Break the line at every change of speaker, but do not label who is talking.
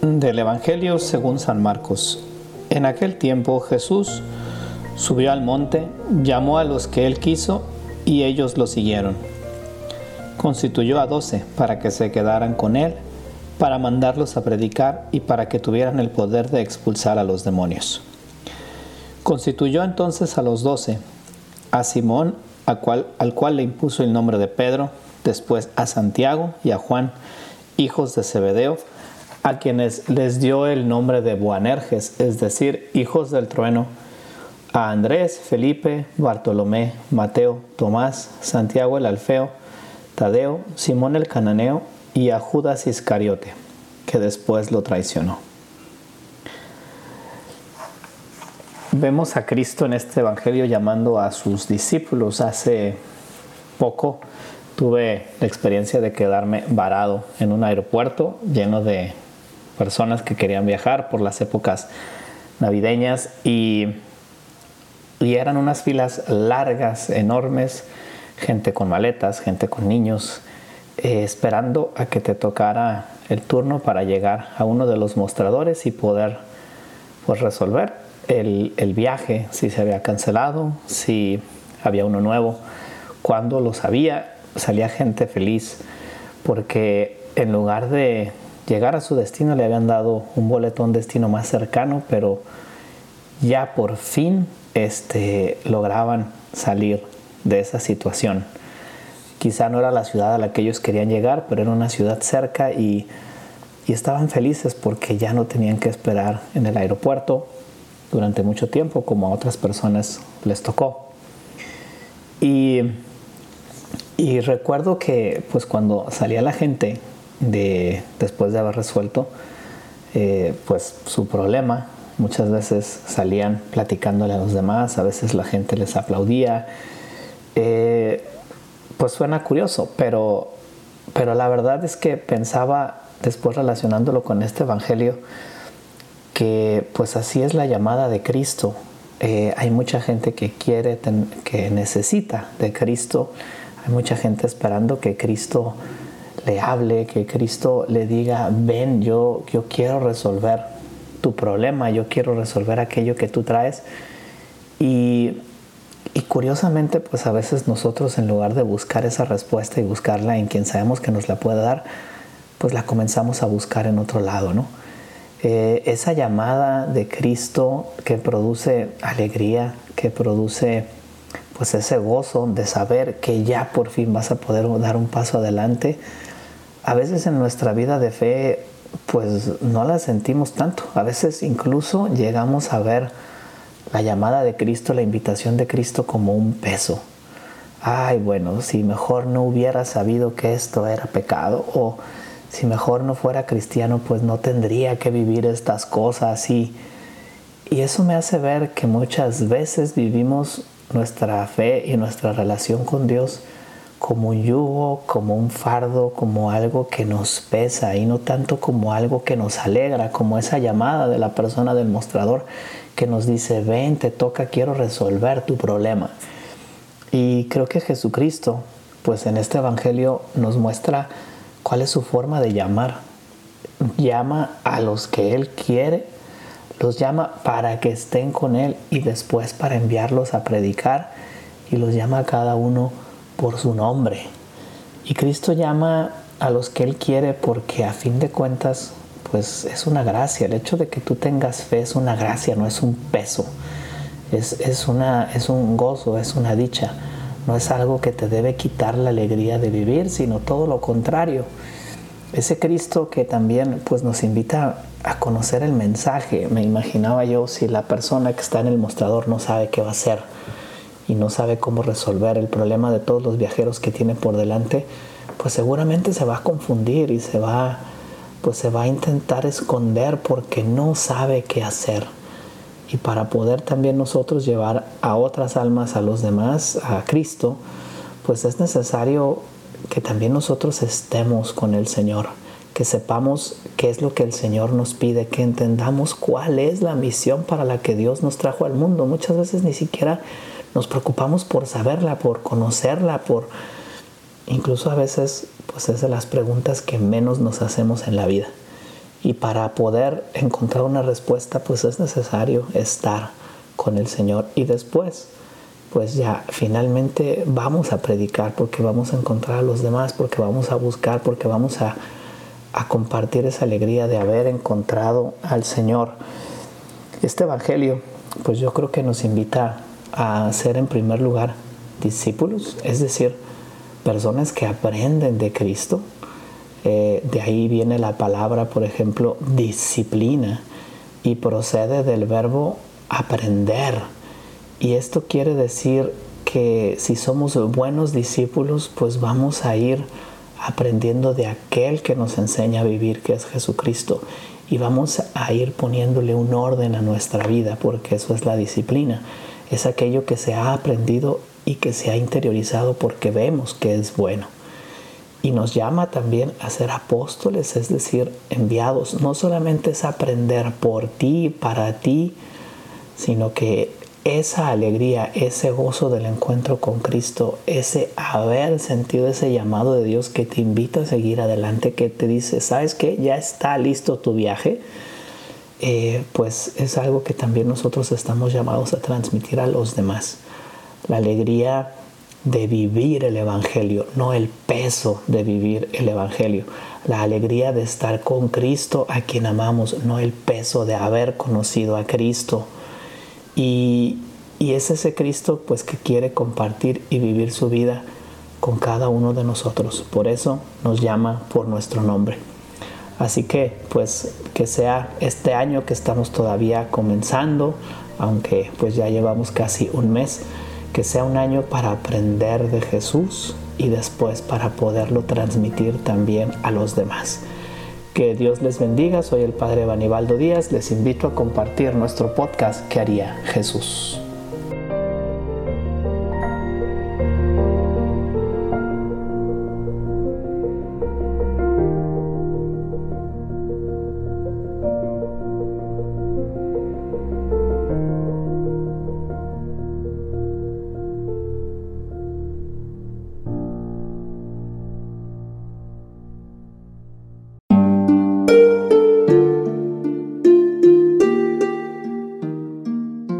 Del Evangelio según San Marcos. En aquel tiempo Jesús subió al monte, llamó a los que él quiso y ellos lo siguieron. Constituyó a doce para que se quedaran con él, para mandarlos a predicar y para que tuvieran el poder de expulsar a los demonios. Constituyó entonces a los doce, a Simón, al cual le impuso el nombre de Pedro, después a Santiago y a Juan, hijos de Zebedeo, a quienes les dio el nombre de Boanerges, es decir, hijos del trueno, a Andrés, Felipe, Bartolomé, Mateo, Tomás, Santiago el Alfeo, Tadeo, Simón el Cananeo y a Judas Iscariote, que después lo traicionó. Vemos a Cristo en este Evangelio llamando a sus discípulos. Hace poco tuve la experiencia de quedarme varado en un aeropuerto lleno de personas que querían viajar por las épocas navideñas y, y eran unas filas largas, enormes, gente con maletas, gente con niños, eh, esperando a que te tocara el turno para llegar a uno de los mostradores y poder pues, resolver el, el viaje, si se había cancelado, si había uno nuevo. Cuando lo sabía, salía gente feliz porque en lugar de llegar a su destino le habían dado un boletón destino más cercano, pero ya por fin este, lograban salir de esa situación. Quizá no era la ciudad a la que ellos querían llegar, pero era una ciudad cerca y, estaban felices porque ya no tenían que esperar en el aeropuerto durante mucho tiempo como a otras personas les tocó. Y recuerdo que pues cuando salía la gente de, después de haber resuelto eh, pues su problema. Muchas veces salían platicándole a los demás, a veces la gente les aplaudía. Eh, pues suena curioso, pero, pero la verdad es que pensaba después relacionándolo con este Evangelio, que pues así es la llamada de Cristo. Eh, hay mucha gente que quiere, que necesita de Cristo, hay mucha gente esperando que Cristo le hable, que Cristo le diga, ven, yo, yo quiero resolver tu problema, yo quiero resolver aquello que tú traes. Y, y curiosamente, pues a veces nosotros en lugar de buscar esa respuesta y buscarla en quien sabemos que nos la puede dar, pues la comenzamos a buscar en otro lado, ¿no? Eh, esa llamada de Cristo que produce alegría, que produce pues ese gozo de saber que ya por fin vas a poder dar un paso adelante, a veces en nuestra vida de fe pues no la sentimos tanto. A veces incluso llegamos a ver la llamada de Cristo, la invitación de Cristo como un peso. Ay, bueno, si mejor no hubiera sabido que esto era pecado o si mejor no fuera cristiano, pues no tendría que vivir estas cosas y, y eso me hace ver que muchas veces vivimos nuestra fe y nuestra relación con Dios como un yugo, como un fardo, como algo que nos pesa y no tanto como algo que nos alegra, como esa llamada de la persona del mostrador que nos dice, ven, te toca, quiero resolver tu problema. Y creo que Jesucristo, pues en este Evangelio nos muestra cuál es su forma de llamar. Llama a los que Él quiere, los llama para que estén con Él y después para enviarlos a predicar y los llama a cada uno por su nombre. Y Cristo llama a los que Él quiere porque a fin de cuentas, pues es una gracia. El hecho de que tú tengas fe es una gracia, no es un peso. Es, es, una, es un gozo, es una dicha. No es algo que te debe quitar la alegría de vivir, sino todo lo contrario. Ese Cristo que también pues, nos invita a conocer el mensaje. Me imaginaba yo si la persona que está en el mostrador no sabe qué va a hacer y no sabe cómo resolver el problema de todos los viajeros que tiene por delante, pues seguramente se va a confundir y se va, pues se va a intentar esconder porque no sabe qué hacer. Y para poder también nosotros llevar a otras almas, a los demás, a Cristo, pues es necesario que también nosotros estemos con el Señor, que sepamos qué es lo que el Señor nos pide, que entendamos cuál es la misión para la que Dios nos trajo al mundo. Muchas veces ni siquiera nos preocupamos por saberla, por conocerla, por incluso a veces pues es de las preguntas que menos nos hacemos en la vida. Y para poder encontrar una respuesta, pues es necesario estar con el Señor. Y después, pues ya finalmente vamos a predicar porque vamos a encontrar a los demás, porque vamos a buscar, porque vamos a, a compartir esa alegría de haber encontrado al Señor. Este Evangelio, pues yo creo que nos invita a ser en primer lugar discípulos, es decir, personas que aprenden de Cristo. Eh, de ahí viene la palabra, por ejemplo, disciplina y procede del verbo aprender. Y esto quiere decir que si somos buenos discípulos, pues vamos a ir aprendiendo de aquel que nos enseña a vivir, que es Jesucristo. Y vamos a ir poniéndole un orden a nuestra vida, porque eso es la disciplina. Es aquello que se ha aprendido y que se ha interiorizado porque vemos que es bueno. Y nos llama también a ser apóstoles, es decir, enviados. No solamente es aprender por ti, para ti, sino que esa alegría, ese gozo del encuentro con Cristo, ese haber sentido ese llamado de Dios que te invita a seguir adelante, que te dice, ¿sabes qué? Ya está listo tu viaje. Eh, pues es algo que también nosotros estamos llamados a transmitir a los demás. La alegría de vivir el Evangelio, no el peso de vivir el Evangelio. La alegría de estar con Cristo a quien amamos, no el peso de haber conocido a Cristo y, es ese Cristo pues que quiere compartir y vivir su vida con cada uno de nosotros. Por eso nos llama por nuestro nombre. Así que pues que sea este año que estamos todavía comenzando, aunque pues ya llevamos casi un mes, que sea un año para aprender de Jesús y después para poderlo transmitir también a los demás. Que Dios les bendiga, soy el Padre Banibaldo Díaz, les invito a compartir nuestro podcast que haría Jesús?